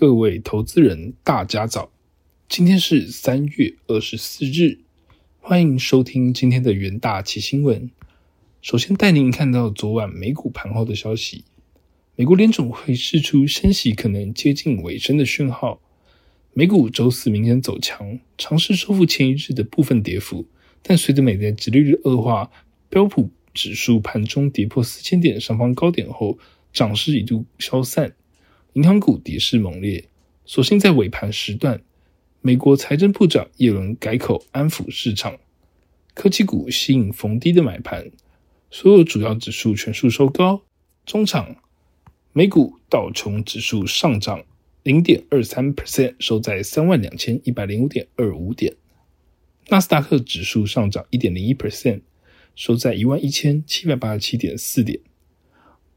各位投资人，大家早！今天是三月二十四日，欢迎收听今天的元大奇新闻。首先带您看到昨晚美股盘后的消息，美国联总会释出升息可能接近尾声的讯号。美股周四明显走强，尝试收复前一日的部分跌幅，但随着美债殖利率恶化，标普指数盘中跌破四千点上方高点后，涨势一度消散。银行股跌势猛烈，所幸在尾盘时段，美国财政部长耶伦改口安抚市场，科技股吸引逢低的买盘，所有主要指数全数收高。中场，美股道琼指数上涨零点二三 percent，收在三万两千一百零五点二五点；纳斯达克指数上涨一点零一 percent，收在一万一千七百八十七点四点。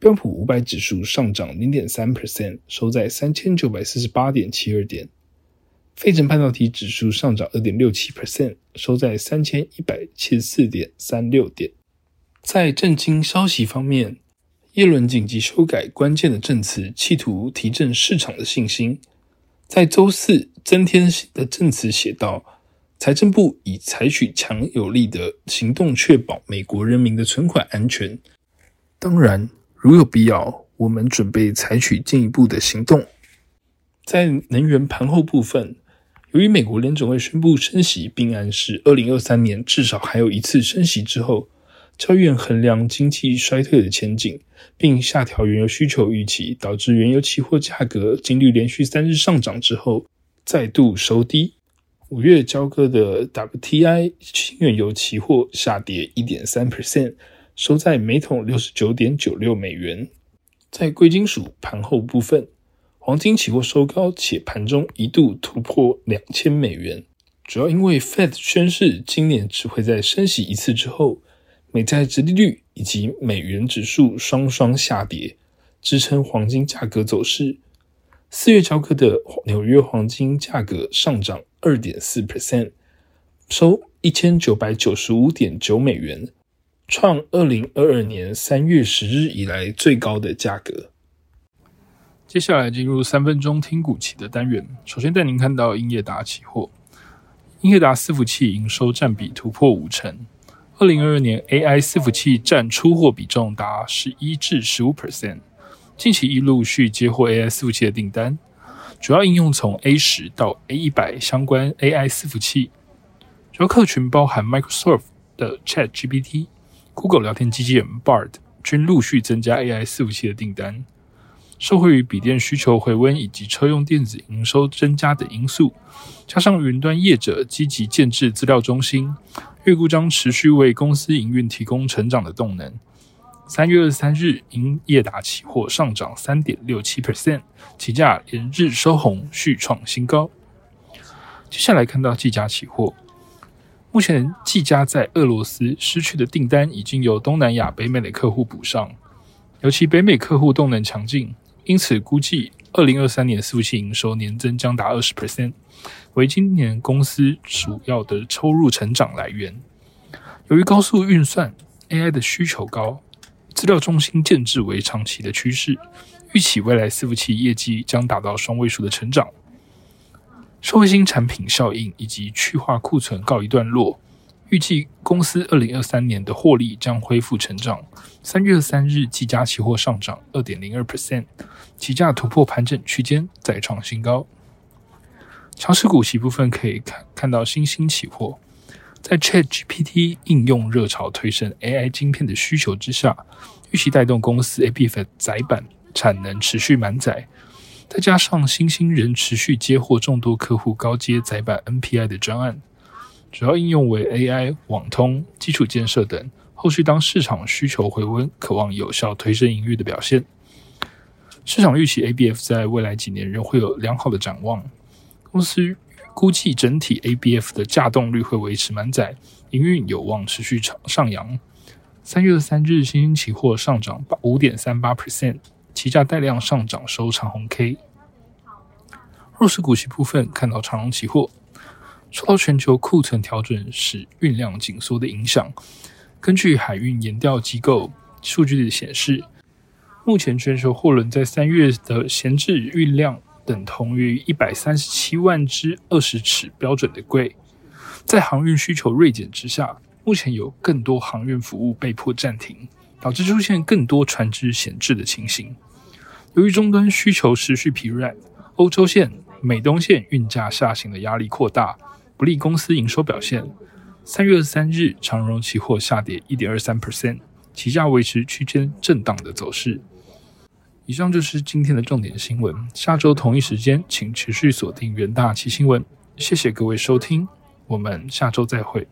标普五百指数上涨零点三 percent，收在三千九百四十八点七二点。费城半导体指数上涨二点六七 percent，收在三千一百七十四点三六点。在震惊消息方面，耶伦紧急修改关键的证词，企图提振市场的信心。在周四增添的证词写道：“财政部已采取强有力的行动，确保美国人民的存款安全。”当然。如有必要，我们准备采取进一步的行动。在能源盘后部分，由于美国联总会宣布升息，并暗示二零二三年至少还有一次升息之后，交易员衡量经济衰退的前景，并下调原油需求预期，导致原油期货价格经历连续三日上涨之后再度收低。五月交割的 WTI 新原油期货下跌一点三 percent。收在每桶六十九点九六美元。在贵金属盘后部分，黄金期货收高，且盘中一度突破两千美元，主要因为 Fed 宣示今年只会在升息一次之后，美债殖利率以及美元指数双双下跌，支撑黄金价格走势。四月交割的纽约黄金价格上涨二点四 percent，收一千九百九十五点九美元。创二零二二年三月十日以来最高的价格。接下来进入三分钟听股期的单元，首先带您看到英业达期货。英业达伺服器营收占比突破五成，二零二二年 AI 伺服器占出货比重达十一至十五 percent。近期一陆续接获 AI 伺服器的订单，主要应用从 A 十到 A 一百相关 AI 伺服器，主要客群包含 Microsoft 的 Chat GPT。Google 聊天机器人 Bard 均陆续增加 AI 伺服器的订单，受惠于笔电需求回温以及车用电子营收增加等因素，加上云端业者积极建制资料中心，预估将持续为公司营运提供成长的动能。三月二十三日，英业达期货上涨三点六七 percent，期价连日收红，续创新高。接下来看到计价期货。目前，技嘉在俄罗斯失去的订单已经由东南亚、北美的客户补上，尤其北美客户动能强劲，因此估计二零二三年伺服器营收年增将达二十 percent，为今年公司主要的收入成长来源。由于高速运算 AI 的需求高，资料中心建制为长期的趋势，预期未来伺服器业绩将达到双位数的成长。社会新产品效应以及去化库存告一段落，预计公司二零二三年的获利将恢复成长。三月三日，计价期货上涨二点零二 percent，期价突破盘整区间，再创新高。强势股息部分可以看看到新兴期货，在 Chat GPT 应用热潮推升 AI 晶片的需求之下，预期带动公司 APF 载板产能持续满载。再加上新兴仍持续接获众多客户高阶载板 NPI 的专案，主要应用为 AI、网通、基础建设等。后续当市场需求回温，渴望有效推升营运的表现。市场预期 ABF 在未来几年仍会有良好的展望。公司估计整体 ABF 的价动率会维持满载，营运有望持续上上扬。三月三日，新兴期货上涨五点三八 percent。期价带量上涨，收长红 K。弱势股息部分看到长荣期货受到全球库存调整使运量紧缩的影响。根据海运研调机构数据的显示，目前全球货轮在三月的闲置运量等同于一百三十七万只二十尺标准的柜。在航运需求锐减之下，目前有更多航运服务被迫暂停，导致出现更多船只闲置的情形。由于终端需求持续疲软，欧洲线、美东线运价下行的压力扩大，不利公司营收表现。三月二十三日，长荣期货下跌一点二三 percent，期价维持区间震荡的走势。以上就是今天的重点新闻。下周同一时间，请持续锁定元大旗新闻。谢谢各位收听。我们下周再会。